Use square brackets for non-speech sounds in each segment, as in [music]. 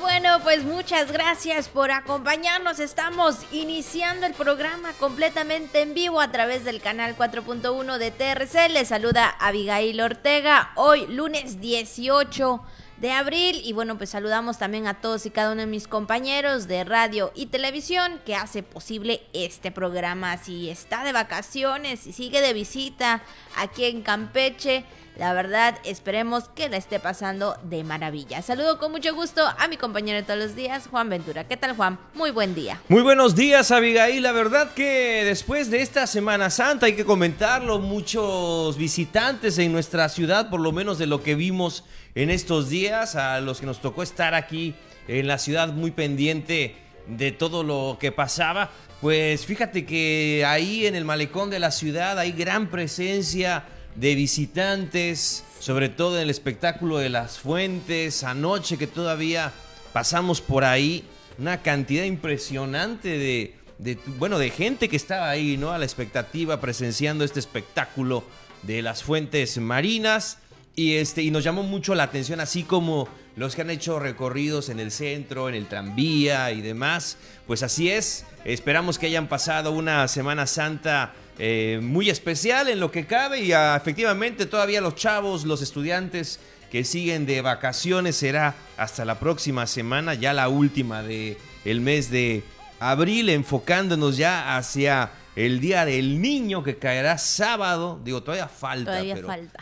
bueno, pues muchas gracias por acompañarnos. Estamos iniciando el programa completamente en vivo a través del canal 4.1 de TRC. Les saluda Abigail Ortega. Hoy, lunes 18 de abril. Y bueno, pues saludamos también a todos y cada uno de mis compañeros de radio y televisión que hace posible este programa. Si está de vacaciones, y sigue de visita aquí en Campeche la verdad, esperemos que la esté pasando de maravilla. Saludo con mucho gusto a mi compañero de todos los días, Juan Ventura. ¿Qué tal, Juan? Muy buen día. Muy buenos días, Abigail. La verdad que después de esta Semana Santa hay que comentarlo, muchos visitantes en nuestra ciudad, por lo menos de lo que vimos en estos días, a los que nos tocó estar aquí en la ciudad muy pendiente de todo lo que pasaba. Pues fíjate que ahí en el malecón de la ciudad hay gran presencia de visitantes, sobre todo en el espectáculo de las fuentes, anoche que todavía pasamos por ahí, una cantidad impresionante de, bueno, de gente que estaba ahí, ¿no? A la expectativa, presenciando este espectáculo de las fuentes marinas. Y, este, y nos llamó mucho la atención, así como los que han hecho recorridos en el centro, en el tranvía y demás. Pues así es, esperamos que hayan pasado una Semana Santa eh, muy especial en lo que cabe y ah, efectivamente todavía los chavos, los estudiantes que siguen de vacaciones será hasta la próxima semana, ya la última de el mes de abril, enfocándonos ya hacia el Día del Niño que caerá sábado. Digo, todavía falta,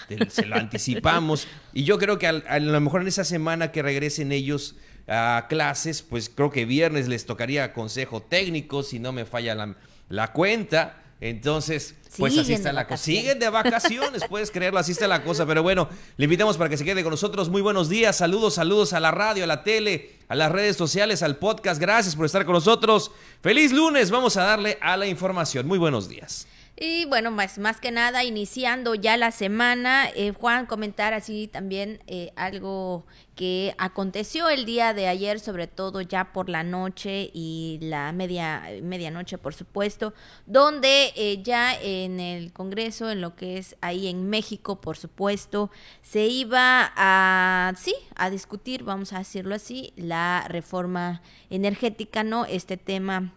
pero se lo anticipamos. y yo creo que a, lo mejor en esa semana que regresen ellos a clases, pues creo que viernes les tocaría consejo técnico, si no me falla la, la cuenta. Entonces, pues así está la cosa. Siguen de vacaciones, [laughs] puedes creerlo, así está la cosa. Pero bueno, le invitamos para que se quede con nosotros. Muy buenos días, saludos, saludos a la radio, a la tele, a las redes sociales, al podcast. Gracias por estar con nosotros. Feliz lunes, vamos a darle a la información. Muy buenos días. Y bueno, más, más que nada, iniciando ya la semana, eh, Juan, comentar así también eh, algo que aconteció el día de ayer, sobre todo ya por la noche y la media medianoche, por supuesto, donde eh, ya en el Congreso, en lo que es ahí en México, por supuesto, se iba a, sí, a discutir, vamos a decirlo así, la reforma energética, ¿no? Este tema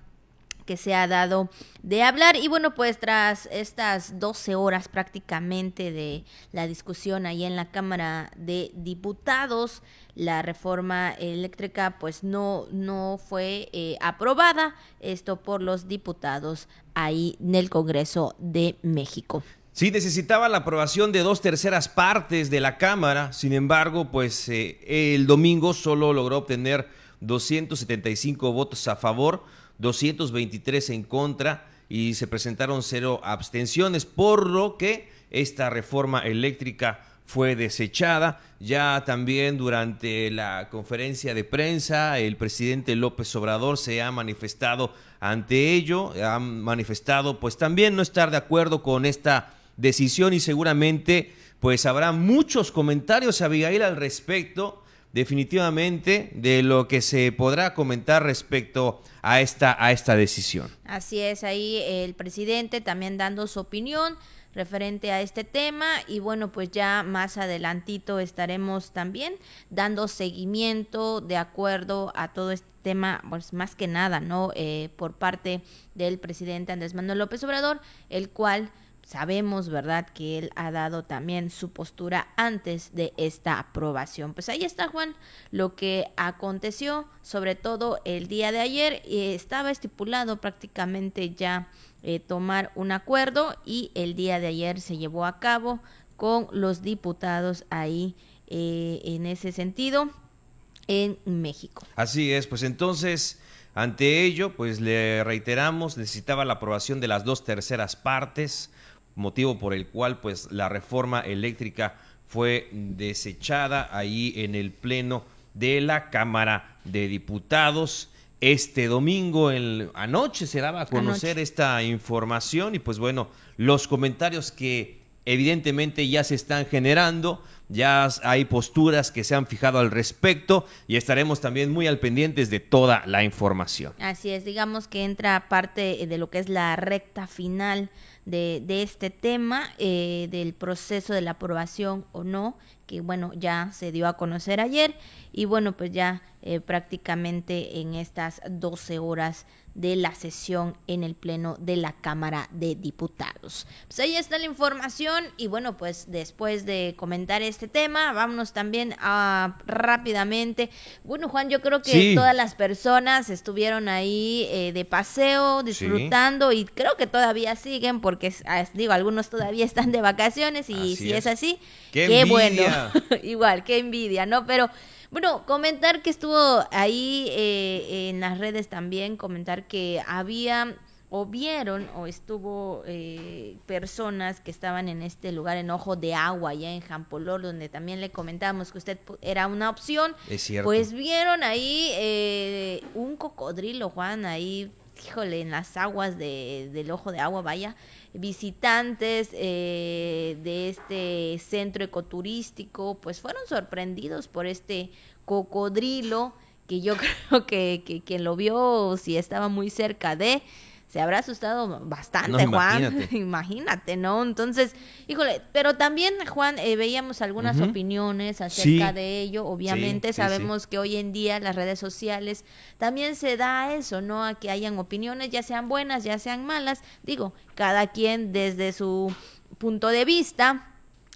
que se ha dado de hablar. Y bueno, pues tras estas 12 horas prácticamente de la discusión ahí en la Cámara de Diputados, la reforma eléctrica pues no, no fue eh, aprobada, esto por los diputados ahí en el Congreso de México. Sí, necesitaba la aprobación de dos terceras partes de la Cámara, sin embargo, pues eh, el domingo solo logró obtener 275 votos a favor, 223 en contra y se presentaron cero abstenciones, por lo que esta reforma eléctrica fue desechada. Ya también durante la conferencia de prensa, el presidente López Obrador se ha manifestado ante ello, ha manifestado pues también no estar de acuerdo con esta decisión y seguramente pues habrá muchos comentarios, Abigail, al respecto definitivamente de lo que se podrá comentar respecto a esta, a esta decisión. Así es, ahí el presidente también dando su opinión referente a este tema y bueno pues ya más adelantito estaremos también dando seguimiento de acuerdo a todo este tema pues más que nada no eh, por parte del presidente Andrés Manuel López Obrador el cual Sabemos, ¿verdad?, que él ha dado también su postura antes de esta aprobación. Pues ahí está, Juan, lo que aconteció, sobre todo el día de ayer. estaba estipulado prácticamente ya eh, tomar un acuerdo y el día de ayer se llevó a cabo con los diputados ahí eh, en ese sentido en México. Así es, pues entonces... Ante ello, pues le reiteramos, necesitaba la aprobación de las dos terceras partes motivo por el cual pues la reforma eléctrica fue desechada ahí en el pleno de la Cámara de Diputados. Este domingo anoche se daba a conocer esta información y pues bueno, los comentarios que evidentemente ya se están generando, ya hay posturas que se han fijado al respecto y estaremos también muy al pendientes de toda la información. Así es, digamos que entra parte de lo que es la recta final de, este tema, eh, del proceso de la aprobación o no, que bueno, ya se dio a conocer ayer y bueno, pues ya eh, prácticamente en estas 12 horas de la sesión en el Pleno de la Cámara de Diputados. Pues ahí está la información y bueno, pues después de comentar este tema, vámonos también a rápidamente. Bueno, Juan, yo creo que todas las personas estuvieron ahí eh, de paseo, disfrutando y creo que todavía siguen porque, ah, digo, algunos todavía están de vacaciones y si es. así, qué, bueno. [laughs] Igual, qué envidia, ¿no? Pero bueno, comentar que estuvo ahí eh, en las redes también, comentar que había o vieron o estuvo eh, personas que estaban en este lugar en Ojo de Agua, allá en Jampolor, donde también le comentábamos que usted era una opción. Es cierto. Pues vieron ahí eh, un cocodrilo, Juan, ahí, híjole, en las aguas de, del Ojo de Agua, vaya visitantes eh, de este centro ecoturístico pues fueron sorprendidos por este cocodrilo que yo [laughs] creo que, que quien lo vio si estaba muy cerca de se habrá asustado bastante, Juan. [laughs] Imagínate. ¿no? Entonces, híjole, pero también, Juan, eh, veíamos algunas opiniones acerca de ello. Obviamente, sabemos que hoy en día las redes sociales también se da eso, ¿no? A que hayan opiniones, ya sean buenas, ya sean malas. Digo, cada quien desde su punto de vista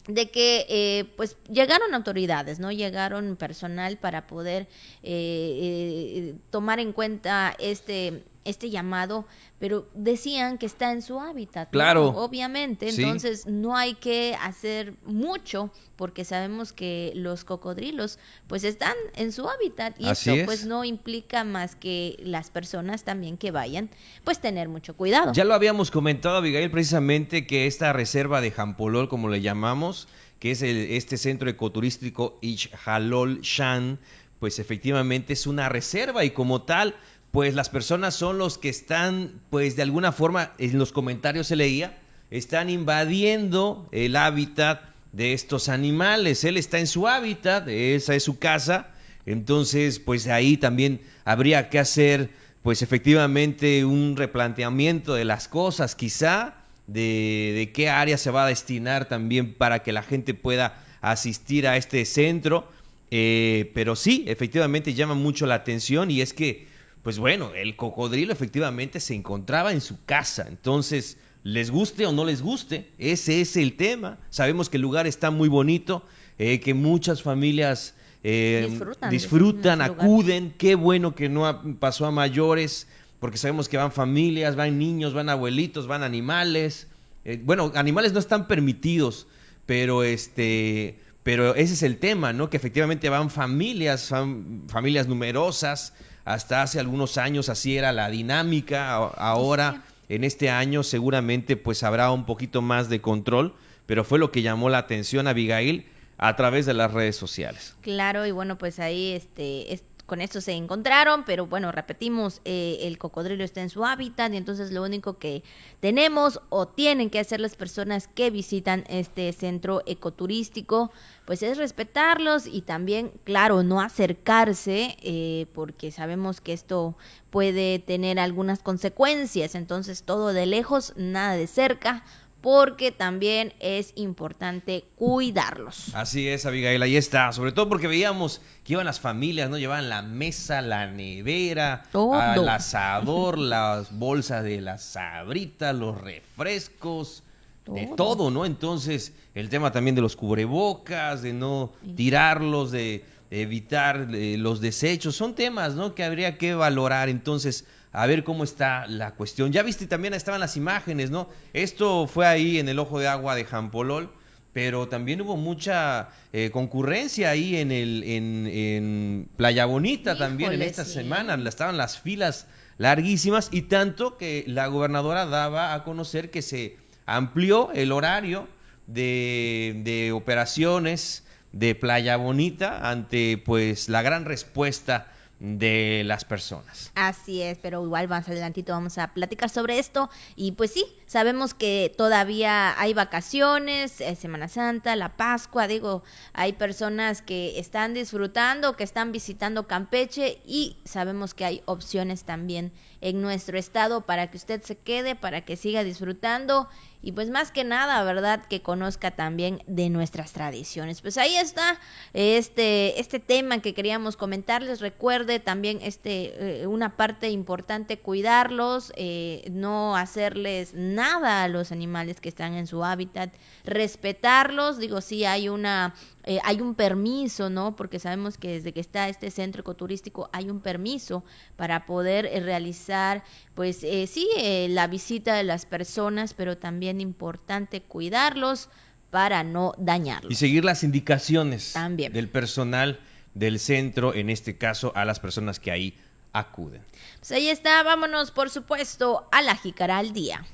de que eh, pues llegaron autoridades, ¿no? Llegaron personal para poder eh, tomar en cuenta este este llamado, pero decían que está en su hábitat. Claro. Obviamente, entonces no hay que hacer mucho porque sabemos que los cocodrilos pues están en su hábitat y eso pues no implica más que las personas también que vayan pues tener mucho cuidado. Ya lo habíamos comentado Abigail precisamente que esta reserva de Jampolol como le llamamos, que es el, este centro ecoturístico Ixhalol Shan, pues efectivamente es una reserva y como tal pues las personas son los que están, pues de alguna forma, en los comentarios se leía, están invadiendo el hábitat de estos animales. Él está en su hábitat, esa es su casa, entonces pues ahí también habría que hacer pues efectivamente un replanteamiento de las cosas, quizá de, qué área se va a destinar también para que la gente pueda asistir a este centro. Eh, pero sí, efectivamente llama mucho la atención y es que pues bueno, el cocodrilo efectivamente se encontraba en su casa. Entonces, les guste o no les guste, ese es el tema. Sabemos que el lugar está muy bonito, eh, que muchas familias eh, disfrutan, acuden. Qué bueno que no pasó a mayores, porque sabemos que van familias, van niños, van abuelitos, van animales. Eh, bueno, animales no están permitidos, pero este, pero ese es el tema, ¿no? Que efectivamente van familias, van familias numerosas hasta hace algunos años así era la dinámica, ahora en este año seguramente pues habrá un poquito más de control, pero fue lo que llamó la atención a Abigail a través de las redes sociales. Claro, y bueno, pues ahí este, con esto se encontraron, pero bueno, repetimos, eh, el cocodrilo está en su hábitat y entonces lo único que tenemos o tienen que hacer las personas que visitan este centro ecoturístico, pues es respetarlos y también, claro, no acercarse, eh, porque sabemos que esto puede tener algunas consecuencias, entonces todo de lejos, nada de cerca porque también es importante cuidarlos. Así es, Abigail, ahí está. Sobre todo porque veíamos que iban las familias, ¿no? Llevaban la mesa, la nevera, el asador, [laughs] las bolsas de las sabritas, los refrescos, de todo, ¿no? Entonces, el tema también de los cubrebocas, de no tirarlos, de evitar eh, los desechos, son temas, ¿no? Que habría que valorar. Entonces, a ver cómo está la cuestión. Ya viste, también estaban las imágenes, ¿no? Esto fue ahí en el ojo de agua de Jampolol, pero también hubo mucha eh, concurrencia ahí en, el, en, Playa Bonita también en esta semana. Estaban las filas larguísimas y tanto que la gobernadora daba a conocer que se amplió el horario de, de operaciones de Playa Bonita ante pues la gran respuesta de las personas. Así es, pero igual más adelantito vamos a platicar sobre esto y pues sí, sabemos que todavía hay vacaciones, Semana Santa, la Pascua, digo, hay personas que están disfrutando, que están visitando Campeche y sabemos que hay opciones también en nuestro estado para que usted se quede, para que siga disfrutando y pues más que nada, ¿verdad? Que conozca también de nuestras tradiciones. Pues ahí está este, este tema que queríamos comentarles. Recuerde también este, eh, una parte importante, cuidarlos, eh, no hacerles nada a los animales que están en su hábitat, respetarlos. Digo, sí hay una eh, hay un permiso, ¿no? Porque sabemos que desde que está este centro ecoturístico hay un permiso para poder eh, realizar, pues eh, sí, la visita de las personas, pero también importante cuidarlos para no dañarlos. Y seguir las indicaciones del personal del centro, en este caso a las personas que ahí acuden. Pues ahí está, vámonos por supuesto a la Jicara al día.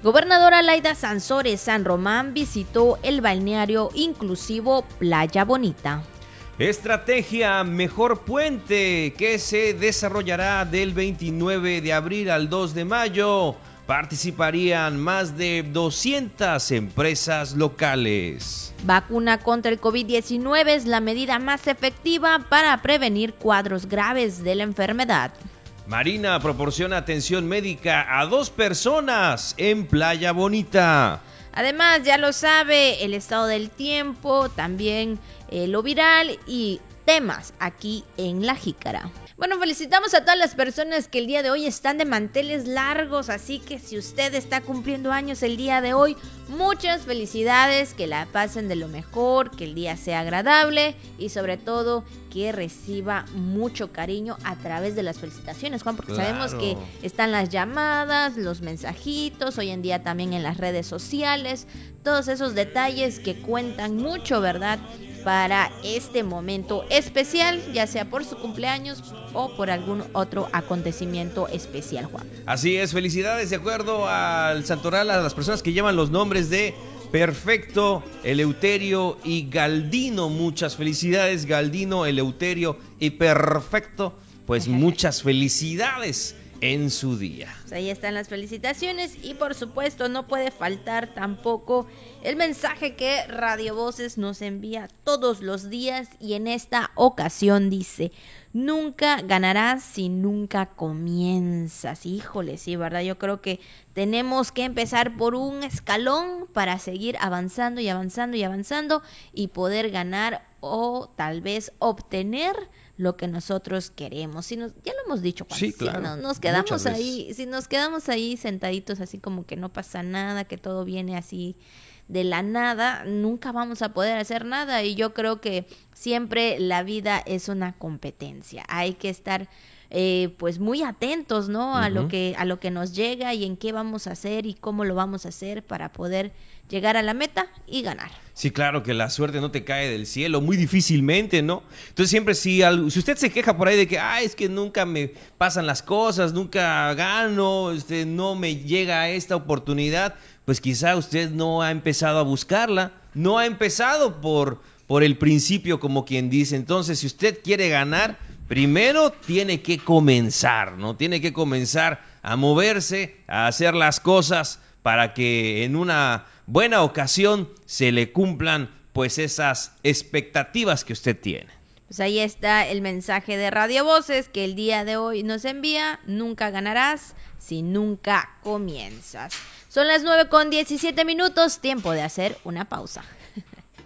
Gobernadora Laida Sansores San Román visitó el balneario inclusivo Playa Bonita. Estrategia Mejor Puente que se desarrollará del 29 de abril al 2 de mayo. Participarían más de 200 empresas locales. Vacuna contra el COVID-19 es la medida más efectiva para prevenir cuadros graves de la enfermedad. Marina proporciona atención médica a dos personas en Playa Bonita. Además, ya lo sabe, el estado del tiempo, también eh, lo viral y temas aquí en La Jícara. Bueno, felicitamos a todas las personas que el día de hoy están de manteles largos, así que si usted está cumpliendo años el día de hoy, muchas felicidades, que la pasen de lo mejor, que el día sea agradable y sobre todo que reciba mucho cariño a través de las felicitaciones, Juan, porque sabemos que están las llamadas, los mensajitos, hoy en día también en las redes sociales, todos esos detalles que cuentan mucho, ¿verdad? Para este momento especial, ya sea por su cumpleaños o por algún otro acontecimiento especial, Juan. Así es, felicidades de acuerdo al Santoral a las personas que llevan los nombres de Perfecto, Eleuterio y Galdino. Muchas felicidades, Galdino, Eleuterio y Perfecto. Pues [laughs] muchas felicidades en su día. Pues ahí están las felicitaciones y por supuesto no puede faltar tampoco el mensaje que Radio Voces nos envía todos los días y en esta ocasión dice, nunca ganarás si nunca comienzas. Híjole, sí, ¿verdad? Yo creo que tenemos que empezar por un escalón para seguir avanzando y avanzando y avanzando y poder ganar o tal vez obtener lo que nosotros queremos. Si nos, ya lo hemos dicho, sí, claro. si nos quedamos ahí, si nos quedamos ahí sentaditos así como que no pasa nada, que todo viene así de la nada, nunca vamos a poder hacer nada y yo creo que siempre la vida es una competencia. Hay que estar eh, pues muy atentos, ¿no? A lo que a lo que nos llega y en qué vamos a hacer y cómo lo vamos a hacer para poder llegar a la meta y ganar. Sí, claro que la suerte no te cae del cielo, muy difícilmente, ¿no? Entonces siempre si, si usted se queja por ahí de que, ah, es que nunca me pasan las cosas, nunca gano, este, no me llega esta oportunidad, pues quizá usted no ha empezado a buscarla, no ha empezado por, por el principio como quien dice. Entonces, si usted quiere ganar, primero tiene que comenzar, ¿no? Tiene que comenzar a moverse, a hacer las cosas para que en una buena ocasión se le cumplan pues esas expectativas que usted tiene. Pues ahí está el mensaje de Radio Voces que el día de hoy nos envía. Nunca ganarás si nunca comienzas. Son las 9 con 17 minutos, tiempo de hacer una pausa.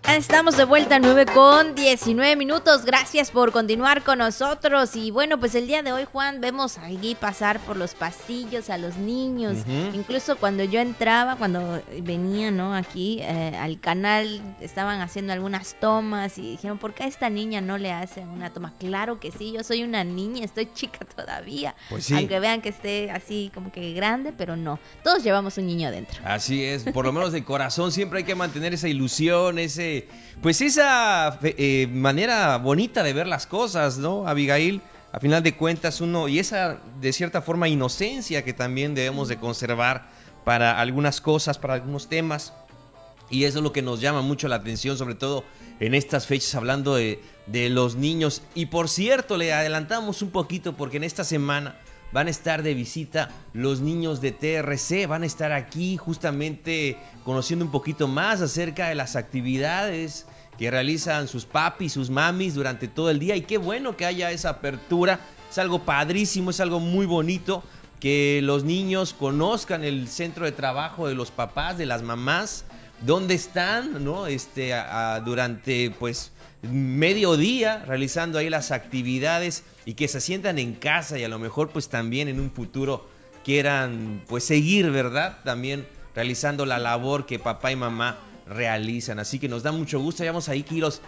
Estamos de vuelta 9 con 19 minutos. Gracias por continuar con nosotros. Y bueno, pues el día de hoy, Juan, vemos allí pasar por los pasillos a los niños. Incluso cuando yo entraba, cuando venía, ¿no? Aquí eh, al canal, estaban haciendo algunas tomas y dijeron, ¿por qué a esta niña no le hacen una toma? Claro que sí, yo soy una niña, estoy [laughs] chica todavía. Pues Aunque vean que esté así como que grande, pero no. Todos llevamos un niño adentro. Así es, por lo menos de corazón siempre hay que mantener esa ilusión, ese pues esa eh, manera bonita de ver las cosas, ¿no, Abigail? A final de cuentas uno, y esa de cierta forma inocencia que también debemos de conservar para algunas cosas, para algunos temas. Y eso es lo que nos llama mucho la atención, sobre todo en estas fechas, hablando de, de los niños. Y por cierto, le adelantamos un poquito porque en esta semana van a estar de visita los niños de TRC, van a estar aquí justamente conociendo un poquito más acerca de las actividades que realizan sus papis, sus mamis durante todo el día y qué bueno que haya esa apertura, es algo padrísimo, es algo muy bonito que los niños conozcan el centro de trabajo de los papás, de las mamás, dónde están, ¿no? Este, durante, pues, mediodía realizando ahí las actividades y que se sientan en casa y a lo mejor pues también en un futuro quieran pues seguir, ¿verdad? También realizando la labor que papá y mamá realizan. Así que nos da mucho gusto. Llevamos ahí kilos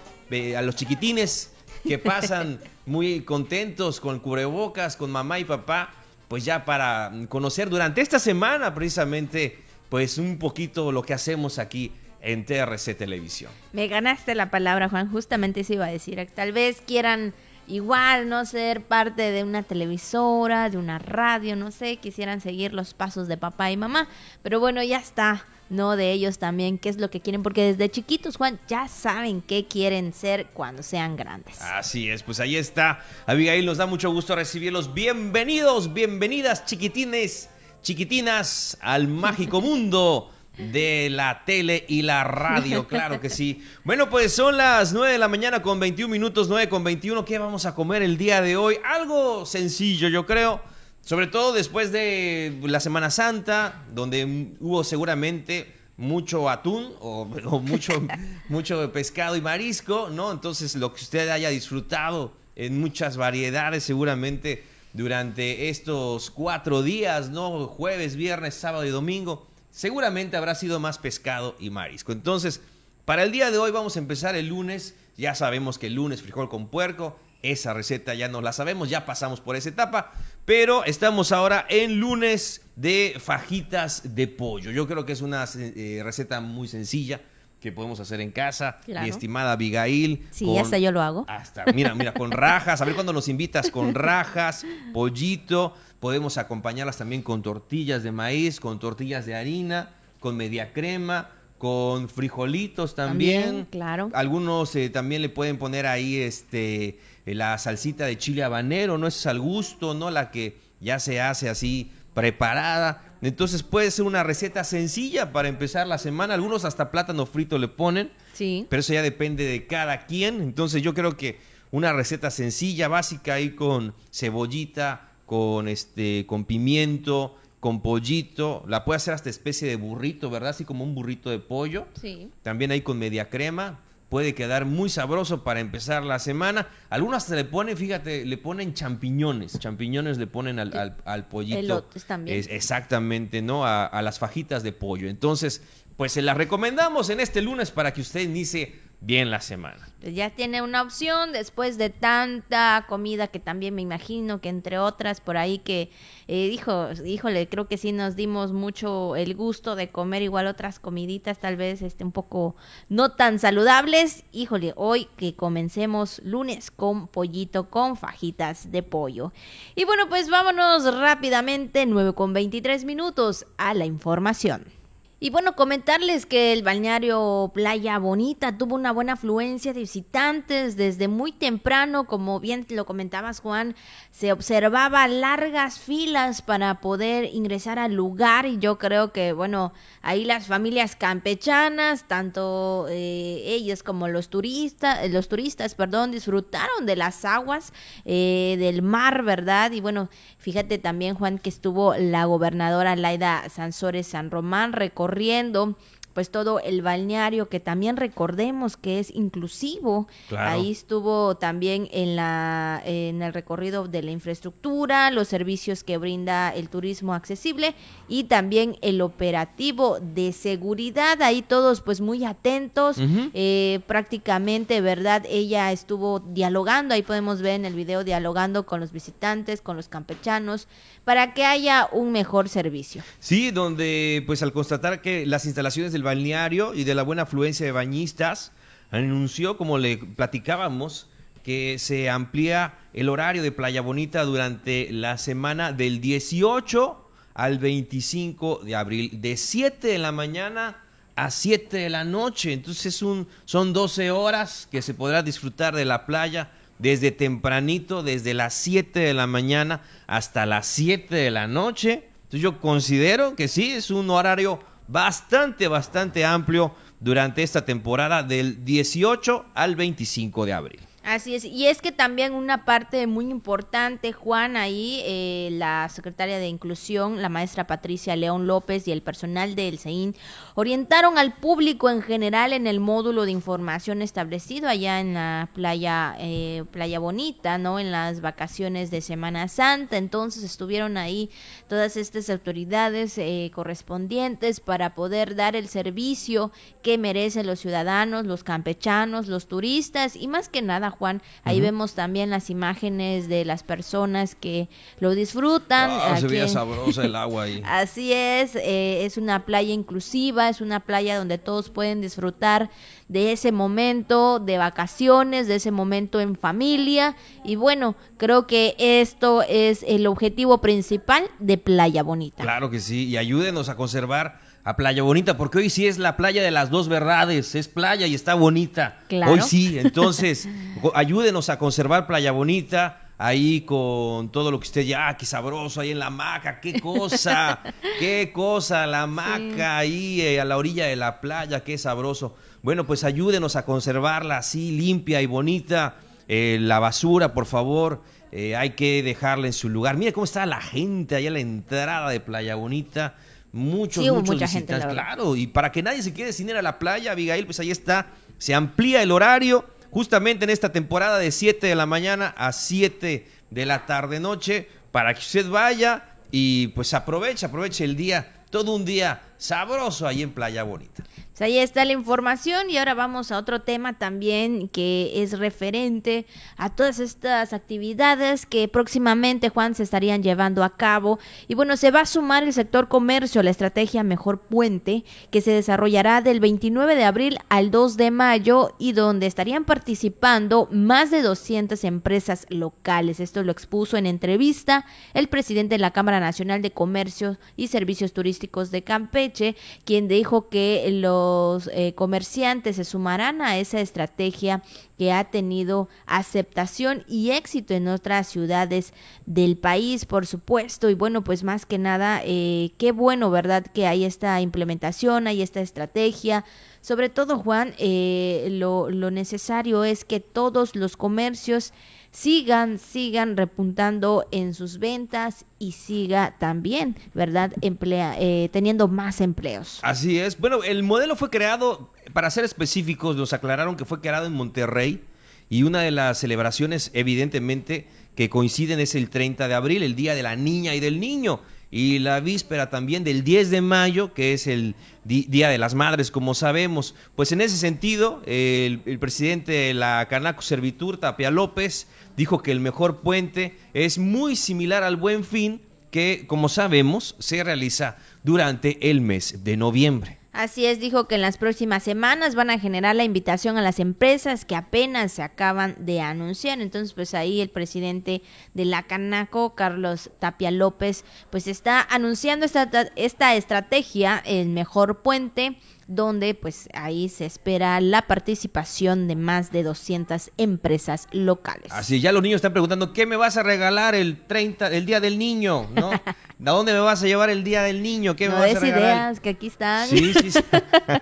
a los chiquitines que pasan [laughs] muy contentos con cubrebocas, con mamá y papá, pues ya para conocer durante esta semana precisamente pues un poquito lo que hacemos aquí en TRC Televisión. Me ganaste la palabra, Juan, justamente eso iba a decir. Tal vez quieran igual no ser parte de una televisora, de una radio, no sé, quisieran seguir los pasos de papá y mamá, pero bueno, ya está no de ellos también, qué es lo que quieren, porque desde chiquitos, Juan, ya saben qué quieren ser cuando sean grandes. Así es, pues ahí está. Abigail, nos da mucho gusto recibirlos. Bienvenidos, bienvenidas, chiquitines, chiquitinas, al mágico mundo de la tele y la radio, [laughs] claro que sí. Bueno, pues son las 9 de la mañana con 21 minutos, 9 con 21. ¿Qué vamos a comer el día de hoy? Algo sencillo, yo creo sobre todo después de la Semana Santa, donde hubo seguramente mucho atún o, [laughs] mucho, [laughs] mucho pescado y marisco, ¿no? Entonces lo que usted haya disfrutado en muchas variedades seguramente durante estos cuatro días, ¿no? Jueves, viernes, sábado y domingo, seguramente habrá sido más pescado y marisco. Entonces, para el día de hoy vamos a empezar el lunes, ya sabemos que el lunes frijol con puerco, esa receta ya no la sabemos, ya pasamos por esa etapa, pero estamos ahora en lunes de fajitas de pollo. Yo creo que es una eh, receta muy sencilla que podemos hacer en casa, mi estimada Abigail. Sí, hasta yo lo hago. Hasta, mira, mira, con rajas, a ver cuando nos invitas con [laughs] rajas, pollito, podemos acompañarlas también con tortillas de maíz, con tortillas de harina, con media crema, con frijolitos también. claro. Algunos eh, también le pueden poner ahí este eh, la salsita de chile habanero, no es al gusto, ¿no? La que ya se hace así preparada. Entonces puede ser una receta sencilla para empezar la semana. Algunos hasta plátano frito le ponen. Sí. Pero eso ya depende de cada quien. Entonces yo creo que una receta sencilla, básica ahí con cebollita, con este, con pimiento, con pollito, la puede hacer hasta especie de burrito, ¿verdad? Así como un burrito de pollo. Sí. También ahí con media crema, puede quedar muy sabroso para empezar la semana. Algunas se le ponen, fíjate, le ponen champiñones, champiñones le ponen al, al, pollito. Elotes también. exactamente, ¿no? A, a, las fajitas de pollo. Entonces, pues se las recomendamos en este lunes para que usted inicie bien la semana. Ya tiene una opción después de tanta comida que también me imagino que entre otras por ahí que eh, dijo, híjole, creo que sí nos dimos mucho el gusto de comer igual otras comiditas tal vez este un poco no tan saludables. Híjole, hoy que comencemos lunes con pollito con fajitas de pollo. Y bueno, pues vámonos rápidamente 9 con 23 minutos a la información. Y bueno, comentarles que el balneario Playa Bonita tuvo una buena afluencia de visitantes desde muy temprano, como bien lo comentabas Juan, se observaba largas filas para poder ingresar al lugar y yo creo que bueno, ahí las familias campechanas, tanto eh, ellos como los turistas, los turistas, perdón, disfrutaron de las aguas eh, del mar, ¿verdad? Y bueno, fíjate también Juan que estuvo la gobernadora Laida Sansores San Román recorriendo corriendo pues todo el balneario que también recordemos que es inclusivo. Ahí estuvo también en la en el recorrido de la infraestructura, los servicios que brinda el turismo accesible y también el operativo de seguridad. Ahí todos pues muy atentos, eh, prácticamente, ¿verdad? Ella estuvo dialogando, ahí podemos ver en el video dialogando con los visitantes, con los campechanos para que haya un mejor servicio. Sí, donde pues al constatar que las instalaciones del balneario y de la buena afluencia de bañistas, anunció, como le platicábamos, que se amplía el horario de Playa Bonita durante la semana del 18 al 25 de abril, de 7 de la mañana a 7 de la noche. Entonces son 12 horas que se podrá disfrutar de la playa desde tempranito, desde las 7 de la mañana hasta las 7 de la noche. Entonces yo considero que sí, es un horario bastante, bastante amplio durante esta temporada del 18 al 25 de abril. Así es, y es que también una parte muy importante, Juan, ahí eh, la secretaria de Inclusión, la maestra Patricia León López y el personal del CEIN orientaron al público en general en el módulo de información establecido allá en la playa, eh, playa Bonita, ¿no? En las vacaciones de Semana Santa, entonces estuvieron ahí todas estas autoridades eh, correspondientes para poder dar el servicio que merecen los ciudadanos, los campechanos, los turistas y más que nada Juan. Ahí vemos también las imágenes de las personas que lo disfrutan. Ah, se veía sabrosa el [laughs] agua ahí. Así es, eh, es una playa inclusiva, es una playa donde todos pueden disfrutar de ese momento de vacaciones, de ese momento en familia. Y bueno, creo que esto es el objetivo principal de Playa Bonita. Claro que sí, y ayúdenos a conservar a Playa Bonita, porque hoy sí es la playa de las dos verdades, es playa y está bonita. Hoy sí, entonces [laughs] ayúdenos a conservar Playa Bonita ahí con todo lo que usted ya, ah, qué sabroso ahí en la hamaca, qué cosa, [laughs] qué cosa, la hamaca ahí eh, a la orilla de la playa, qué sabroso. Bueno, pues ayúdenos a conservarla así limpia y bonita. Eh, la basura, por favor, eh, hay que dejarla en su lugar. Mira cómo está la gente allá en la entrada de Playa Bonita muchos, muchos visitantes, claro, y para que nadie se quede sin ir a la playa, Abigail, pues ahí está, se amplía el horario justamente en esta temporada de 7 de la mañana a 7 de la tarde noche para que usted vaya y pues aproveche, aproveche el día, todo un día sabroso ahí en Playa Bonita. Pues ahí está la información y ahora vamos a otro tema también que es referente a todas estas actividades que próximamente Juan se estarían llevando a cabo y bueno se va a sumar el sector comercio a la estrategia Mejor Puente que se desarrollará del 29 de abril al 2 de mayo y donde estarían participando más de 200 empresas locales. Esto lo expuso en entrevista el presidente de la Cámara Nacional de Comercio y Servicios Turísticos de Campeche, quien dijo que los los eh, comerciantes se sumarán a esa estrategia que ha tenido aceptación y éxito en otras ciudades del país, por supuesto. Y bueno, pues más que nada, eh, qué bueno, ¿verdad? Que hay esta implementación, hay esta estrategia. Sobre todo, Juan, eh, lo, lo necesario es que todos los comercios sigan, sigan repuntando en sus ventas y siga también, ¿verdad? Eh, teniendo más empleos. Así es. Bueno, el modelo fue creado, para ser específicos, nos aclararon que fue creado en Monterrey y una de las celebraciones, evidentemente, que coinciden es el 30 de abril, el Día de la Niña y del Niño y la víspera también del 10 de mayo, que es el Día de las Madres, como sabemos. Pues en ese sentido, el, presidente de la Canaco Servitur, Tapia López, dijo que el mejor puente es muy similar al Buen Fin, que, como sabemos, se realiza durante el mes de noviembre. Así es, dijo que en las próximas semanas van a generar la invitación a las empresas que apenas se acaban de anunciar. Entonces, pues ahí el presidente de la Canaco, Carlos Tapia López, pues está anunciando esta, esta estrategia, el mejor puente donde pues ahí se espera la participación de más de 200 empresas locales. Así, ya los niños están preguntando, ¿qué me vas a regalar el 30, el Día del Niño? ¿No? [laughs] ¿A dónde me vas a llevar el Día del Niño? ¿Qué me vas a regalar? ideas, que aquí están. Sí, sí, sí.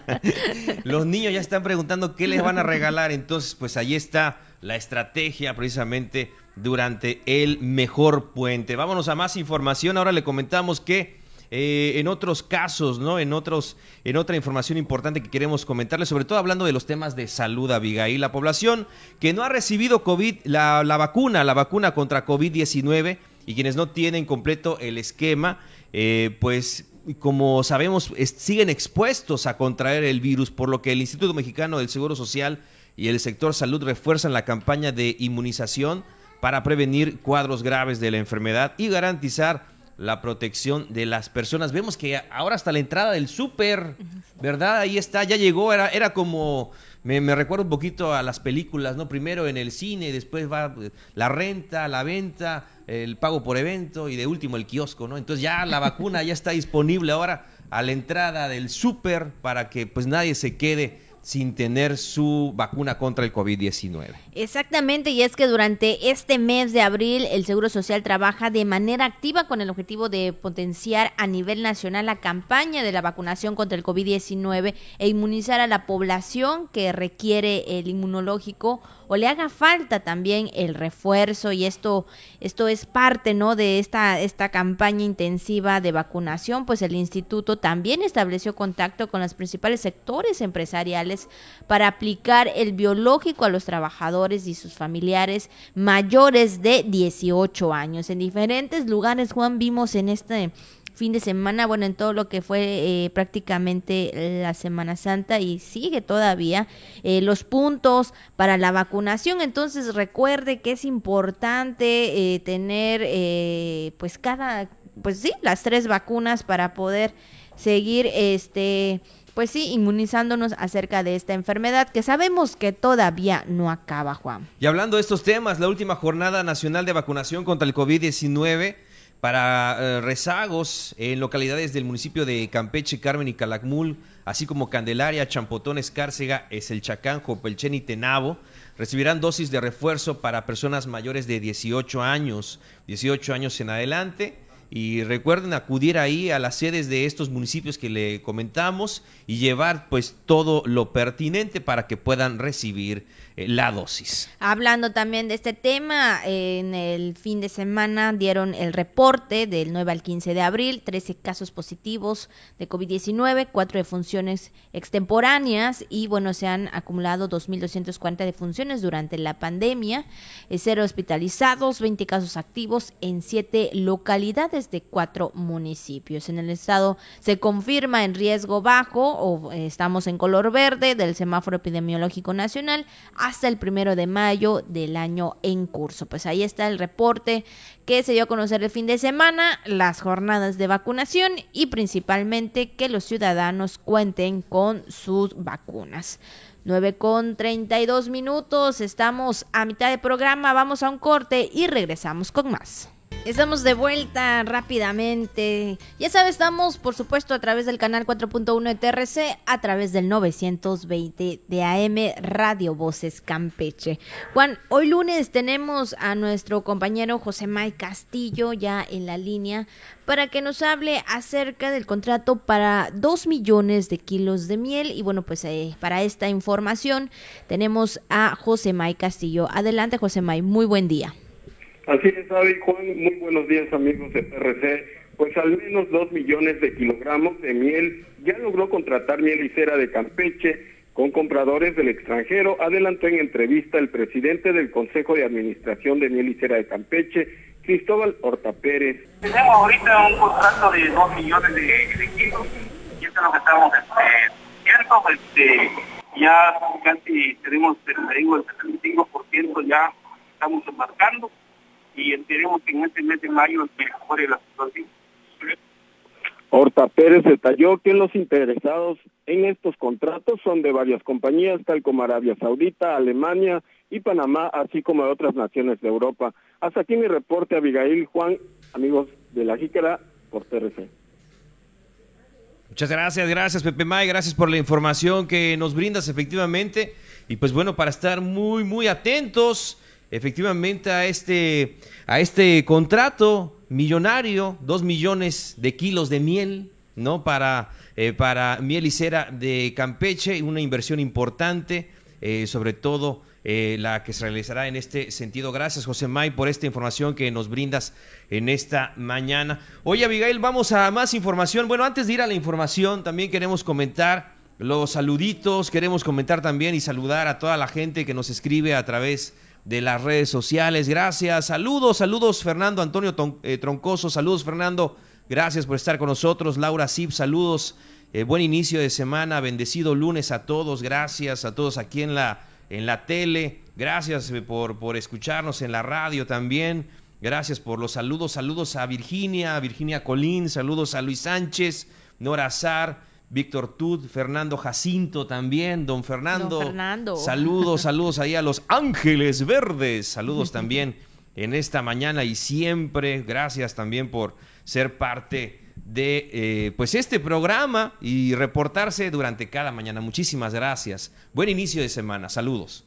[laughs] los niños ya están preguntando qué les van a regalar, entonces pues ahí está la estrategia precisamente durante el mejor puente. Vámonos a más información, ahora le comentamos que eh, en otros casos, ¿no? En otros, en otra información importante que queremos comentarles, sobre todo hablando de los temas de salud, Abigail. La población que no ha recibido COVID, la, vacuna, la vacuna contra COVID-19 y quienes no tienen completo el esquema, eh, pues como sabemos, siguen expuestos a contraer el virus, por lo que el Instituto Mexicano del Seguro Social y el sector salud refuerzan la campaña de inmunización para prevenir cuadros graves de la enfermedad y garantizar la protección de las personas. Vemos que ahora hasta la entrada del súper, ¿verdad? Ahí está, ya llegó, era, era como, me, recuerda un poquito a las películas, ¿no? Primero en el cine, después va la renta, la venta, el pago por evento y de último el kiosco, ¿no? Entonces ya la vacuna ya está disponible ahora a la entrada del súper para que pues nadie se quede sin tener su vacuna contra el COVID-19. Exactamente, y es que durante este mes de abril el Seguro Social trabaja de manera activa con el objetivo de potenciar a nivel nacional la campaña de la vacunación contra el COVID-19 e inmunizar a la población que requiere el inmunológico o le haga falta también el refuerzo y esto esto es parte no de esta esta campaña intensiva de vacunación pues el instituto también estableció contacto con los principales sectores empresariales para aplicar el biológico a los trabajadores y sus familiares mayores de 18 años. En diferentes lugares Juan vimos en este fin de semana, bueno, en todo lo que fue eh, prácticamente la Semana Santa y sigue todavía eh, los puntos para la vacunación. Entonces recuerde que es importante eh, tener pues cada, pues sí, las tres vacunas para poder seguir este pues sí, inmunizándonos acerca de esta enfermedad que sabemos que todavía no acaba, Juan. Y hablando de estos temas, la última jornada nacional de vacunación contra el COVID-19 para eh, rezagos en localidades del municipio de Campeche, Carmen y Calakmul, así como Candelaria, Champotón, Escárcega, Eselchacán, Jopelchen y Tenabo, recibirán dosis de refuerzo para personas mayores de 18 años, 18 años en adelante. Y recuerden acudir ahí a las sedes de estos municipios que le comentamos y llevar pues todo lo pertinente para que puedan recibir eh, la dosis. Hablando también de este tema, en el fin de semana dieron el reporte del 9 al 15 de abril, 13 casos positivos de COVID-19, 4 defunciones extemporáneas y bueno, se han acumulado 2.240 defunciones durante la pandemia, 0 eh, hospitalizados, 20 casos activos en 7 localidades de 4 municipios. En el estado se confirma en riesgo bajo o eh, estamos en color verde del semáforo epidemiológico nacional hasta el primero de mayo del año en curso. Pues ahí está el reporte que se dio a conocer el fin de semana, las jornadas de vacunación y principalmente que los ciudadanos cuenten con sus vacunas. 9 con 32 minutos, estamos a mitad de programa, vamos a un corte y regresamos con más. Estamos de vuelta rápidamente. Ya sabes, estamos por supuesto a través del canal 4.1 de TRC, a través del 920 de AM Radio Voces Campeche. Juan, hoy lunes tenemos a nuestro compañero José May Castillo ya en la línea para que nos hable acerca del contrato para 2 millones de kilos de miel. Y bueno, pues eh, para esta información tenemos a José May Castillo. Adelante, José May, muy buen día. Así es, David Juan. Muy buenos días, amigos de PRC. Pues al menos dos millones de kilogramos de miel ya logró contratar miel y cera de Campeche con compradores del extranjero. Adelantó en entrevista el presidente del Consejo de Administración de Miel y Cera de Campeche, Cristóbal Horta Pérez. Tenemos ahorita un contrato de dos millones de, kilos y eso es lo que estamos este, Este, ya casi tenemos, te digo, el 75% ya estamos embarcando y esperemos que en este mes de mayo mejore la situación. Horta Pérez detalló que los interesados en estos contratos son de varias compañías, tal como Arabia Saudita, Alemania y Panamá, así como de otras naciones de Europa. Hasta aquí mi reporte, Abigail Juan, amigos de la Jícara, por TRC. Muchas gracias, gracias Pepe May, gracias por la información que nos brindas efectivamente. Y pues bueno, para estar muy, muy atentos efectivamente a este, a este contrato millonario, dos millones de kilos de miel, ¿no? Para, eh, para miel y cera de Campeche, una inversión importante, eh, sobre todo eh, la que se realizará en este sentido. Gracias, José May, por esta información que nos brindas en esta mañana. Oye, Abigail, vamos a más información. Bueno, antes de ir a la información, también queremos comentar los saluditos, queremos comentar también y saludar a toda la gente que nos escribe a través de las redes sociales. Gracias. Saludos, saludos Fernando Antonio eh, Troncoso. Saludos Fernando. Gracias por estar con nosotros. Laura Zip, saludos. Eh, buen inicio de semana. Bendecido lunes a todos. Gracias a todos aquí en la, en la tele. Gracias eh, por, por escucharnos en la radio también. Gracias por los saludos. Saludos a Virginia, Virginia Colín. Saludos a Luis Sánchez, Nora Azar. Víctor Tud, Fernando Jacinto también, don Fernando. Fernando. Saludos, [laughs] saludos ahí a los Ángeles Verdes. Saludos [laughs] también en esta mañana y siempre. Gracias también por ser parte de eh, pues este programa y reportarse durante cada mañana. Muchísimas gracias. Buen inicio de semana. Saludos.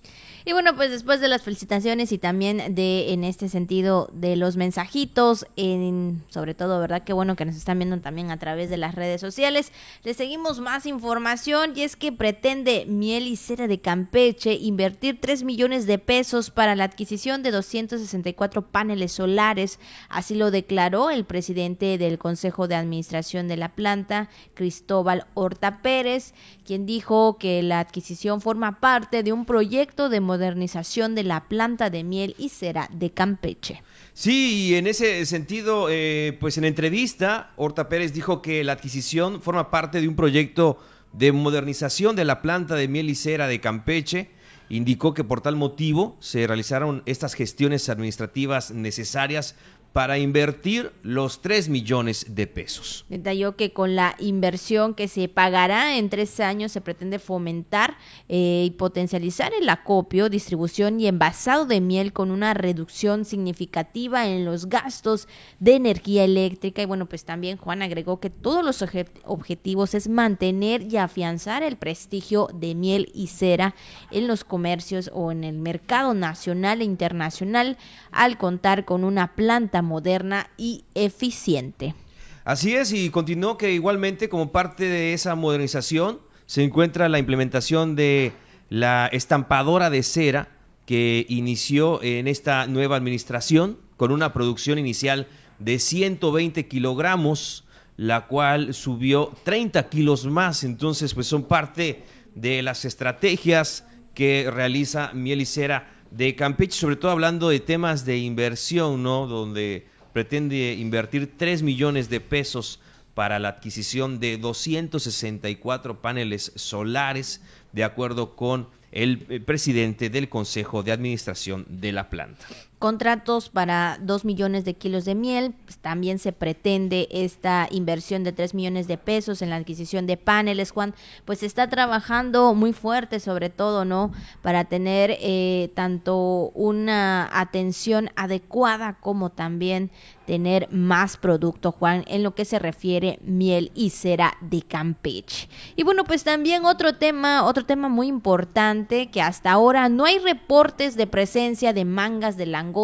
Y bueno, pues después de las felicitaciones y también de, en este sentido, de los mensajitos, en, sobre todo, ¿verdad? Qué bueno que nos están viendo también a través de las redes sociales. Les seguimos más información y es que pretende Miel y Cera de Campeche invertir 3 millones de pesos para la adquisición de 264 paneles solares. Así lo declaró el presidente del Consejo de Administración de la planta, Cristóbal Horta Pérez, quien dijo que la adquisición forma parte de un proyecto de de la planta de miel y cera de Campeche. Sí, y en ese sentido, eh, pues en entrevista, Horta Pérez dijo que la adquisición forma parte de un proyecto de modernización de la planta de miel y cera de Campeche. Indicó que por tal motivo se realizaron estas gestiones administrativas necesarias para invertir los 3 millones de pesos. Detalló que con la inversión que se pagará en tres años se pretende fomentar eh, y potencializar el acopio, distribución y envasado de miel con una reducción significativa en los gastos de energía eléctrica. Y bueno, pues también Juan agregó que todos los objetivos es mantener y afianzar el prestigio de miel y cera en los comercios o en el mercado nacional e internacional al contar con una planta moderna y eficiente. Así es, y continuó que igualmente como parte de esa modernización se encuentra la implementación de la estampadora de cera que inició en esta nueva administración con una producción inicial de 120 kilogramos, la cual subió 30 kilos más. Entonces, pues son parte de las estrategias que realiza Miel y Cera de Campeche, sobre todo hablando de temas de inversión, ¿no? Donde pretende invertir 3 millones de pesos para la adquisición de 264 paneles solares, de acuerdo con el eh, presidente del Consejo de Administración de la planta contratos para 2 millones de kilos de miel. Pues, también se pretende esta inversión de 3 millones de pesos en la adquisición de paneles. Juan, pues está trabajando muy fuerte, sobre todo, ¿no? Para tener eh, tanto una atención adecuada como también tener más producto, Juan, en lo que se refiere miel y cera de Campeche. Y bueno, pues también otro tema, otro tema muy importante que hasta ahora no hay reportes de presencia de mangas de langosta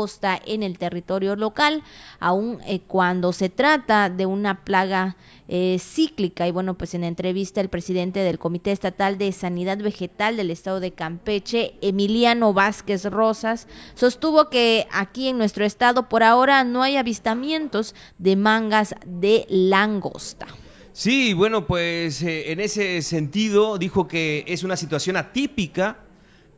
en el territorio local, aun eh, cuando se trata de una plaga eh, cíclica. Y bueno, pues en entrevista el presidente del Comité Estatal de Sanidad Vegetal del Estado de Campeche, Emiliano Vázquez Rosas, sostuvo que aquí en nuestro estado por ahora no hay avistamientos de mangas de langosta. Sí, bueno, pues eh, en ese sentido dijo que es una situación atípica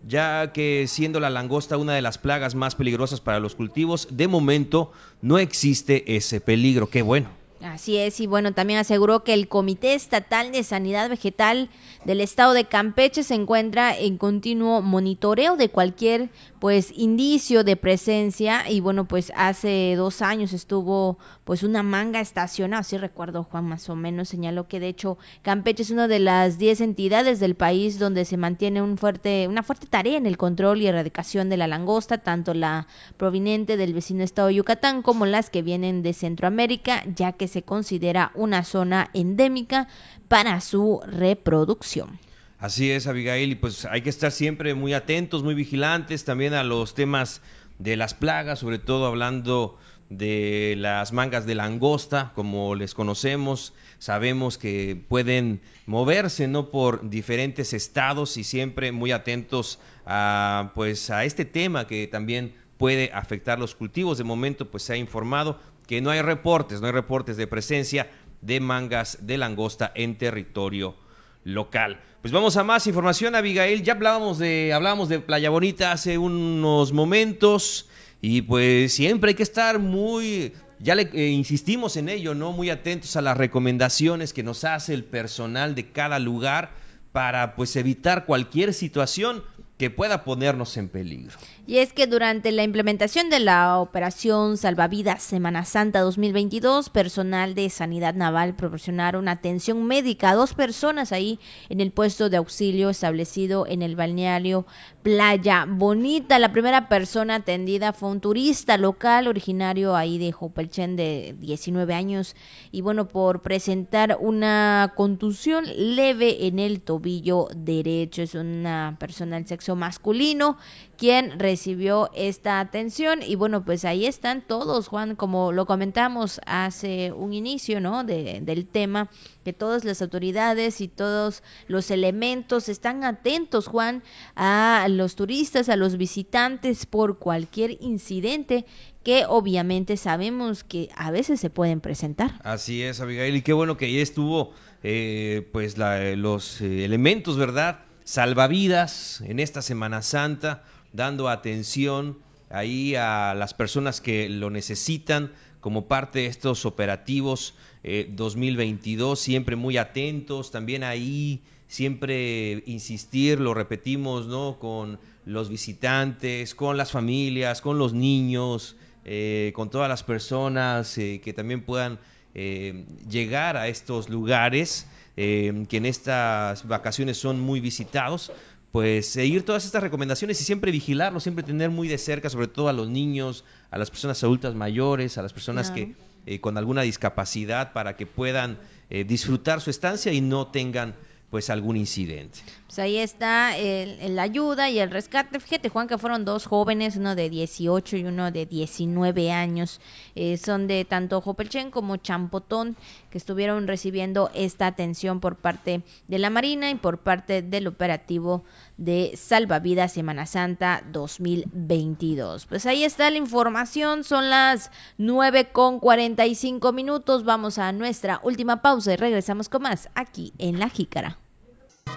ya que siendo la langosta una de las plagas más peligrosas para los cultivos, de momento no existe ese peligro. Qué bueno. Así es, y bueno, también aseguró que el Comité Estatal de Sanidad Vegetal del Estado de Campeche se encuentra en continuo monitoreo de cualquier pues indicio de presencia y bueno pues hace dos años estuvo pues una manga estacionada, así recuerdo Juan más o menos señaló que de hecho Campeche es una de las diez entidades del país donde se mantiene un fuerte, una fuerte tarea en el control y erradicación de la langosta, tanto la proveniente del vecino estado de Yucatán como las que vienen de Centroamérica, ya que se considera una zona endémica para su reproducción. Así es, Abigail, y pues hay que estar siempre muy atentos, muy vigilantes también a los temas de las plagas, sobre todo hablando de las mangas de langosta, como les conocemos, sabemos que pueden moverse no por diferentes estados y siempre muy atentos a pues a este tema que también puede afectar los cultivos. De momento pues se ha informado que no hay reportes, no hay reportes de presencia de mangas de langosta en territorio local. Pues vamos a más información, Abigail. Ya hablábamos de, hablábamos de Playa Bonita hace unos momentos y pues siempre hay que estar muy, ya le eh, insistimos en ello, ¿no? Muy atentos a las recomendaciones que nos hace el personal de cada lugar para pues evitar cualquier situación que pueda ponernos en peligro. Y es que durante la implementación de la operación Salvavidas Semana Santa 2022, personal de Sanidad Naval proporcionaron atención médica a dos personas ahí en el puesto de auxilio establecido en el balneario Playa Bonita. La primera persona atendida fue un turista local originario ahí de Jopelchen de 19 años y bueno, por presentar una contusión leve en el tobillo derecho. Es una persona del sexo masculino quien recibió esta atención y bueno pues ahí están todos Juan como lo comentamos hace un inicio no de, del tema que todas las autoridades y todos los elementos están atentos Juan a los turistas a los visitantes por cualquier incidente que obviamente sabemos que a veces se pueden presentar. Así es, Abigail, y qué bueno que ahí estuvo eh, pues los eh, elementos, ¿verdad? Salvavidas en esta Semana Santa, dando atención ahí a las personas que lo necesitan como parte de estos operativos 2022, eh, siempre muy atentos, también ahí siempre insistir, lo repetimos, ¿no? Con los visitantes, con las familias, con los niños, eh, con todas las personas eh, que también puedan llegar a estos lugares que en estas vacaciones son muy visitados, pues seguir todas estas recomendaciones y siempre vigilarlo, siempre tener muy de cerca, sobre todo a los niños, a las personas adultas mayores, a las personas que con alguna discapacidad para que puedan disfrutar su estancia y no tengan pues algún incidente. Pues ahí está la ayuda y el rescate. Fíjate, Juan, que fueron dos jóvenes, uno de 18 y uno de 19 años. Eh, son de tanto Jopelchen como Champotón, que estuvieron recibiendo esta atención por parte de la Marina y por parte del operativo de Salvavidas Semana Santa 2022. Pues ahí está la información, son las 9 con 45 minutos. Vamos a nuestra última pausa y regresamos con más aquí en La Jícara.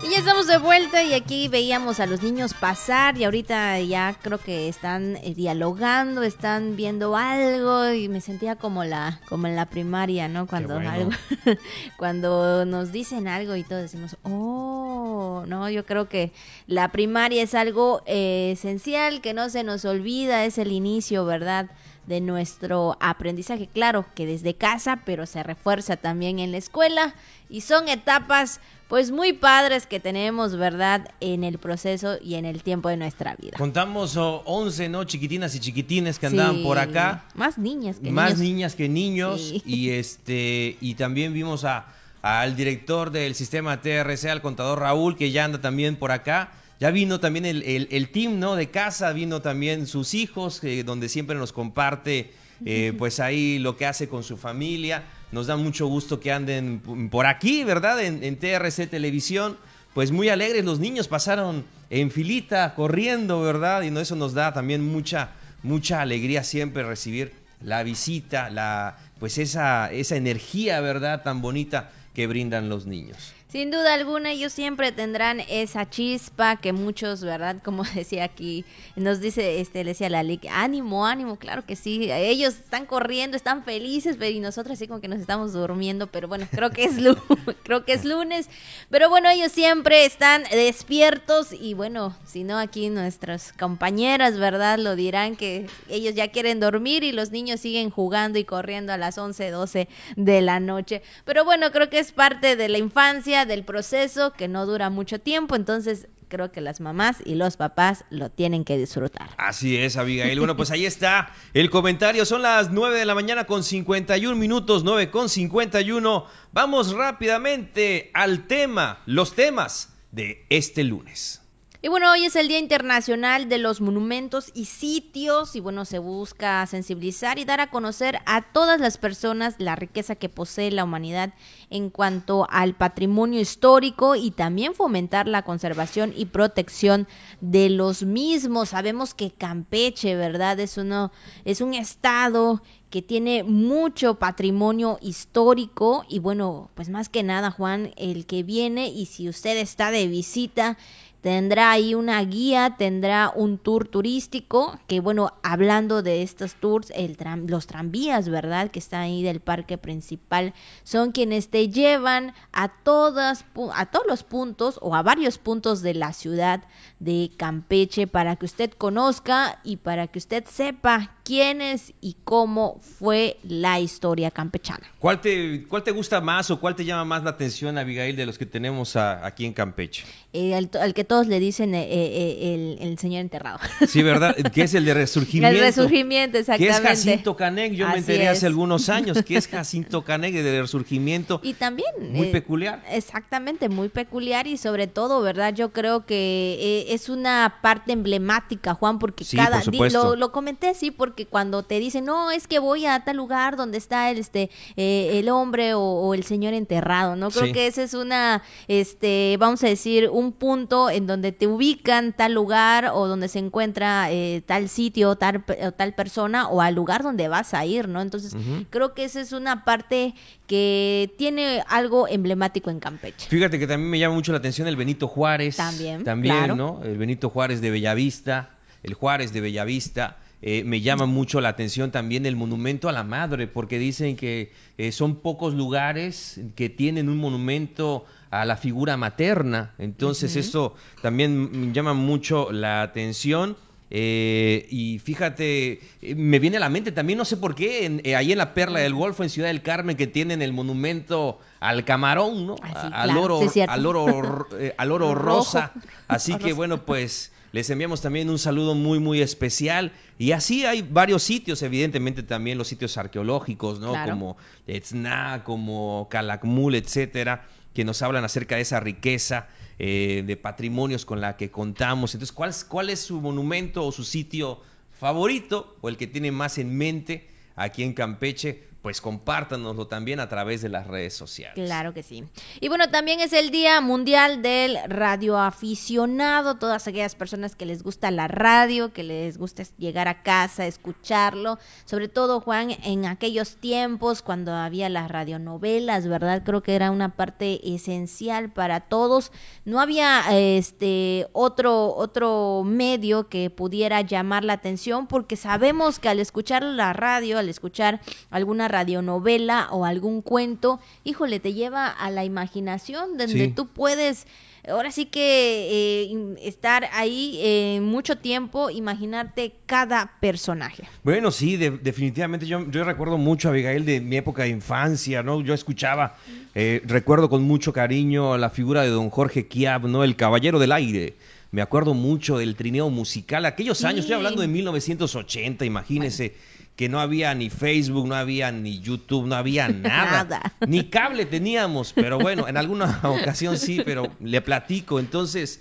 Y ya estamos de vuelta y aquí veíamos a los niños pasar y ahorita ya creo que están eh, dialogando, están viendo algo y me sentía como la como en la primaria, ¿no? Cuando algo [laughs] cuando nos dicen algo y todos decimos, "Oh, no, yo creo que la primaria es algo eh, esencial que no se nos olvida, es el inicio, ¿verdad?" De nuestro aprendizaje, claro que desde casa, pero se refuerza también en la escuela y son etapas pues muy padres que tenemos, ¿verdad? En el proceso y en el tiempo de nuestra vida. Contamos 11, ¿no? Chiquitinas y chiquitines que andaban por acá. Más niñas que Más niñas que niños. Y este y también vimos a, al director del sistema TRC, al contador Raúl, que ya anda también por acá. Ya vino también el, el, team, ¿no? De casa, vino también sus hijos, donde siempre nos comparte, eh, pues ahí lo que hace con su familia. Nos da mucho gusto que anden por aquí, ¿verdad? En, TRC Televisión. Pues muy alegres, los niños pasaron en filita, corriendo, ¿verdad? Y eso nos da también mucha, mucha alegría siempre recibir la visita, la, pues esa, esa energía, ¿verdad? Tan bonita que brindan los niños. Sin duda alguna, ellos siempre tendrán esa chispa que muchos, ¿verdad? Como [laughs] decía aquí, nos dice, este, le decía la Lic, ánimo, ánimo, claro que sí. Ellos están corriendo, están felices, pero y nosotros así como que nos estamos durmiendo, pero bueno, creo que es [laughs] creo que es lunes. Pero bueno, ellos siempre están despiertos y bueno, si no aquí nuestras compañeras, ¿verdad? Lo dirán que ellos ya quieren dormir y los niños siguen jugando y corriendo a las 11, 12 de la noche. Pero bueno, creo que es parte de la infancia del proceso que no dura mucho tiempo, entonces creo que las mamás y los papás lo tienen que disfrutar. Así es, Abigail. Bueno, pues ahí está el comentario. Son las 9 de la mañana con 51 minutos, 9 con 51. Vamos rápidamente al tema, los temas de este lunes. Y bueno, hoy es el Día Internacional de los Monumentos y Sitios y bueno, se busca sensibilizar y dar a conocer a todas las personas la riqueza que posee la humanidad en cuanto al patrimonio histórico y también fomentar la conservación y protección de los mismos. Sabemos que Campeche, ¿verdad? Es uno es un estado que tiene mucho patrimonio histórico y bueno, pues más que nada, Juan, el que viene y si usted está de visita tendrá ahí una guía, tendrá un tour turístico, que bueno, hablando de estos tours, el los tranvías, ¿verdad? Que están ahí del parque principal, son quienes te llevan a todas, a todos los puntos o a varios puntos de la ciudad de Campeche para que usted conozca y para que usted sepa quiénes y cómo fue la historia campechana. ¿Cuál te, ¿Cuál te gusta más o cuál te llama más la atención, Abigail, de los que tenemos aquí en Campeche? Eh, al, que todos le dicen eh, eh, el, señor enterrado. Sí, ¿verdad? [laughs] Que es el de resurgimiento. El resurgimiento, exactamente. Que es Jacinto Caneg, yo me enteré hace algunos [laughs] años, que es Jacinto Caneg de resurgimiento. Y también... Muy peculiar. Exactamente, muy peculiar y sobre todo, ¿verdad? Yo creo que es una parte emblemática, Juan, porque cada... lo, lo comenté, sí, porque cuando te dicen, no, es que voy a tal lugar donde está el, este, el hombre o, el señor enterrado, ¿no? Creo que esa es una, este, vamos a decir, un punto en donde te ubican tal lugar o donde se encuentra eh, tal sitio tal, o tal persona o al lugar donde vas a ir, ¿no? Entonces, creo que esa es una parte que tiene algo emblemático en Campeche. Fíjate que también me llama mucho la atención el Benito Juárez. También. También, ¿no? El Benito Juárez de Bellavista, el Juárez de Bellavista. Eh, me llama mucho la atención también el monumento a la madre, porque dicen que eh, son pocos lugares que tienen un monumento a la figura materna. Entonces eso también me llama mucho la atención. Eh, y fíjate, me viene a la mente también, no sé por qué, ahí en la Perla del Golfo, en Ciudad del Carmen, que tienen el monumento al camarón, ¿no? Ah, al, oro, al, oro, [laughs] al oro rosa. Así que [laughs] bueno, pues les enviamos también un saludo muy, muy especial. Y así hay varios sitios, evidentemente también los sitios arqueológicos, ¿no? Como Etzna, como Calakmul, etcétera, que nos hablan acerca de esa riqueza eh, de patrimonios con la que contamos. Entonces, ¿cuál, ¿cuál es su monumento o su sitio favorito o el que tiene más en mente aquí en Campeche? Pues compártanoslo también a través de las redes sociales. Claro que sí. Y bueno, también es el Día Mundial del Radioaficionado. Todas aquellas personas que les gusta la radio, que les gusta llegar a casa, escucharlo. Sobre todo, Juan, en aquellos tiempos cuando había las radionovelas, ¿verdad? Creo que era una parte esencial para todos. No había este otro, otro medio que pudiera llamar la atención porque sabemos que al escuchar la radio, al escuchar alguna radionovela o algún cuento, híjole, te lleva a la imaginación donde tú puedes ahora sí que eh, estar ahí eh, mucho tiempo, imaginarte cada personaje. Bueno, sí, definitivamente yo, yo recuerdo mucho a Abigail de mi época de infancia, ¿no? Yo escuchaba, eh, recuerdo con mucho cariño la figura de don Jorge Kiab, ¿no? El Caballero del Aire. Me acuerdo mucho del trineo musical, aquellos años, estoy hablando de 1980, imagínese que no había ni Facebook, no había ni YouTube, no había [laughs] nada. Ni cable teníamos, pero bueno, en alguna [laughs] ocasión sí, pero le platico. Entonces,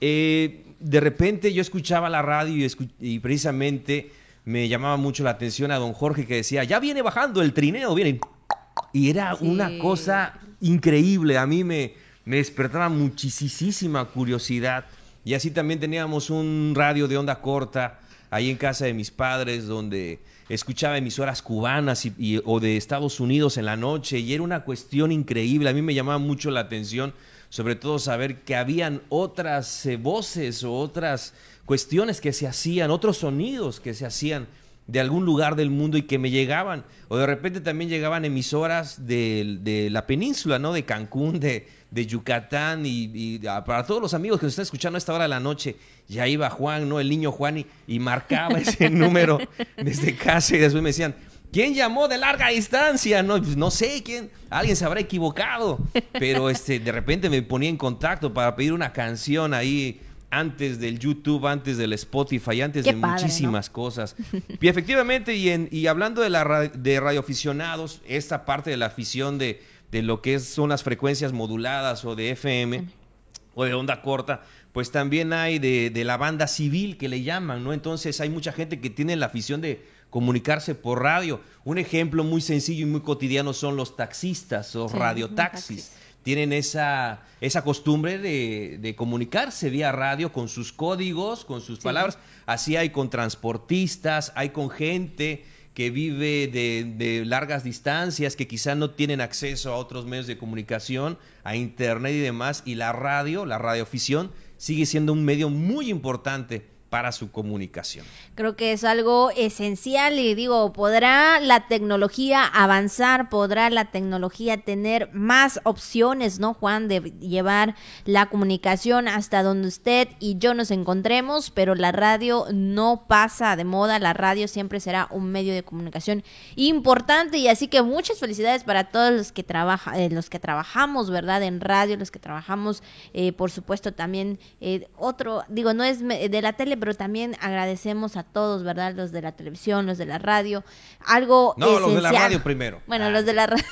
eh, de repente yo escuchaba la radio y, precisamente me llamaba mucho la atención a don Jorge que decía, ya viene bajando el trineo, viene. Y era una cosa increíble, a mí me, me despertaba muchísima curiosidad. Y así también teníamos un radio de onda corta ahí en casa de mis padres donde escuchaba emisoras cubanas y, o de Estados Unidos en la noche y era una cuestión increíble. A mí me llamaba mucho la atención, sobre todo saber que habían otras eh, voces o otras cuestiones que se hacían, otros sonidos que se hacían de algún lugar del mundo y que me llegaban. O de repente también llegaban emisoras de, de la península, ¿no? De Cancún, de, de Yucatán y, para todos los amigos que nos están escuchando a esta hora de la noche, ya iba Juan, ¿no? El niño Juan y, marcaba ese [laughs] número desde casa y después me decían, ¿quién llamó de larga distancia? No, pues no sé quién, alguien se habrá equivocado, pero este, de repente me ponía en contacto para pedir una canción ahí antes del YouTube, antes del Spotify, antes de muchísimas cosas. Y efectivamente, y, en, y hablando de, la, de radioaficionados, esta parte de la afición de de lo que son las frecuencias moduladas o de FM o de onda corta, pues también hay de, la banda civil que le llaman, ¿no? Entonces hay mucha gente que tiene la afición de comunicarse por radio. Un ejemplo muy sencillo y muy cotidiano son los taxistas o radiotaxis. Tienen esa, esa costumbre de, comunicarse vía radio con sus códigos, con sus palabras. Así hay con transportistas, hay con gente que vive de, largas distancias, que quizá no tienen acceso a otros medios de comunicación, a internet y demás, y la radio, la radioafición, sigue siendo un medio muy importante para su comunicación. Creo que es algo esencial y digo, podrá la tecnología avanzar, podrá la tecnología tener más opciones, ¿no, Juan? De llevar la comunicación hasta donde usted y yo nos encontremos, pero la radio no pasa de moda, la radio siempre será un medio de comunicación importante y así que muchas felicidades para todos los que trabajan, eh, los que trabajamos, ¿verdad? En radio, los que trabajamos, eh, por supuesto, también eh, otro, digo, no es de la tele, pero también agradecemos a todos, ¿verdad? Los de la televisión, los de la radio. Algo. No, los de la radio primero. Bueno, los de la radio.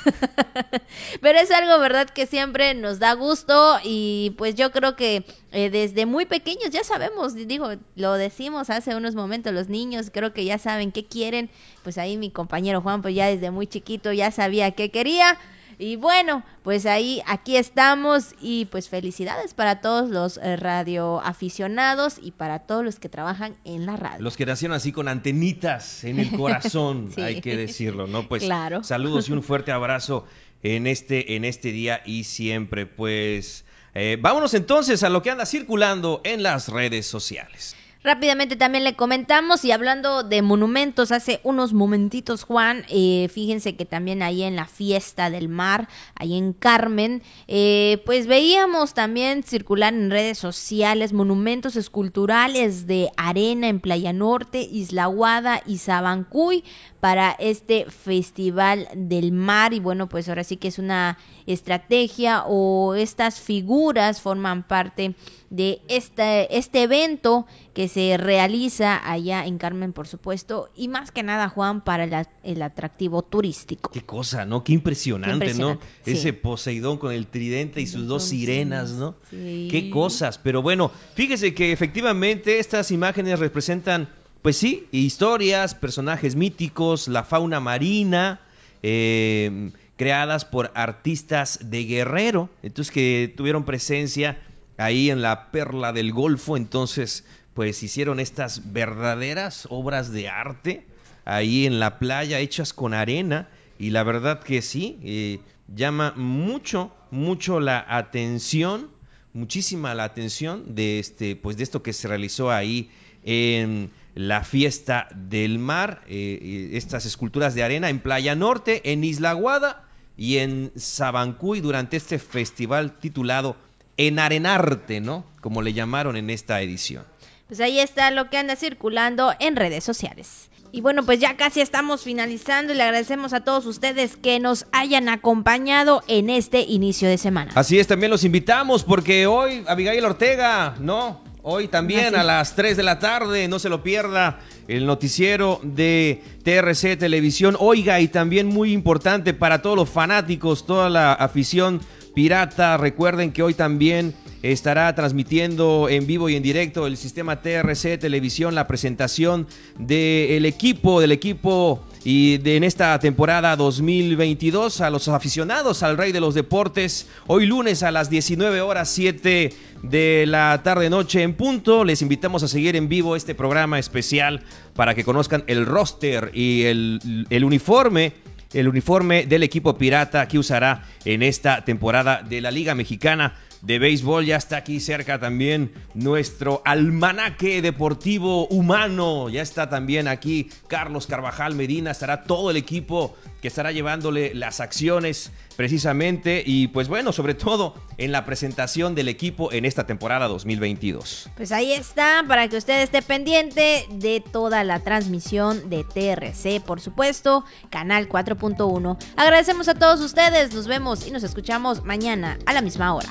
[laughs] pero es algo, ¿verdad? Que siempre nos da gusto y pues yo creo que eh, desde muy pequeños ya sabemos, digo, lo decimos hace unos momentos, los niños creo que ya saben qué quieren. Pues ahí mi compañero Juan, pues ya desde muy chiquito ya sabía qué quería. Y bueno, pues ahí, aquí estamos y pues felicidades para todos los eh, radioaficionados y para todos los que trabajan en la radio. Los que nacieron así con antenitas en el corazón, [laughs] hay que decirlo, ¿no? Pues claro. saludos y un fuerte abrazo en este, en este día y siempre. Pues eh, vámonos entonces a lo que anda circulando en las redes sociales. Rápidamente también le comentamos y hablando de monumentos, hace unos momentitos Juan, eh, fíjense que también ahí en la fiesta del mar, ahí en Carmen, eh, pues veíamos también circular en redes sociales monumentos esculturales de arena en Playa Norte, Isla Guada y Sabancuy para este festival del mar y bueno pues ahora sí que es una estrategia o estas figuras forman parte de este, este evento que se realiza allá en Carmen, por supuesto, y más que nada, Juan, para el, atractivo turístico. Qué cosa, ¿no? Qué impresionante, ¿no? Ese Poseidón con el tridente y sus dos sirenas, ¿no? Qué cosas. Pero bueno, fíjese que efectivamente estas imágenes representan, pues sí, historias, personajes míticos, la fauna marina, eh, creadas por artistas de Guerrero, entonces que tuvieron presencia ahí en la perla del Golfo, entonces pues hicieron estas verdaderas obras de arte ahí en la playa hechas con arena y la verdad que sí, eh, llama mucho, mucho la atención, muchísima la atención de este, pues de esto que se realizó ahí en la fiesta del mar, eh, eh, estas esculturas de arena en Playa Norte, en Isla Guada y en Sabancuy durante este festival titulado en Arenarte, ¿no? Como le llamaron en esta edición. Pues ahí está lo que anda circulando en redes sociales. Y bueno, pues ya casi estamos finalizando y le agradecemos a todos ustedes que nos hayan acompañado en este inicio de semana. Así es, también los invitamos porque hoy Abigail Ortega, ¿no? Hoy también a las 3 de la tarde, no se lo pierda, el noticiero de TRC Televisión. Oiga, y también muy importante para todos los fanáticos, toda la afición pirata. Recuerden que hoy también estará transmitiendo en vivo y en directo el sistema TRC Televisión la presentación del equipo, del equipo y de, en esta temporada 2022 a los aficionados al Rey de los Deportes. Hoy lunes a las 19 horas 7 de la tarde noche en punto. Les invitamos a seguir en vivo este programa especial para que conozcan el roster y el, el uniforme el uniforme del equipo pirata que usará en esta temporada de la Liga Mexicana de Béisbol. Ya está aquí cerca también nuestro almanaque deportivo humano. Ya está también aquí Carlos Carvajal Medina. Estará todo el equipo que estará llevándole las acciones precisamente y pues bueno, sobre todo en la presentación del equipo en esta temporada 2022. Pues ahí está, para que usted esté pendiente de toda la transmisión de TRC, por supuesto, canal 4.1. Agradecemos a todos ustedes, nos vemos y nos escuchamos mañana a la misma hora.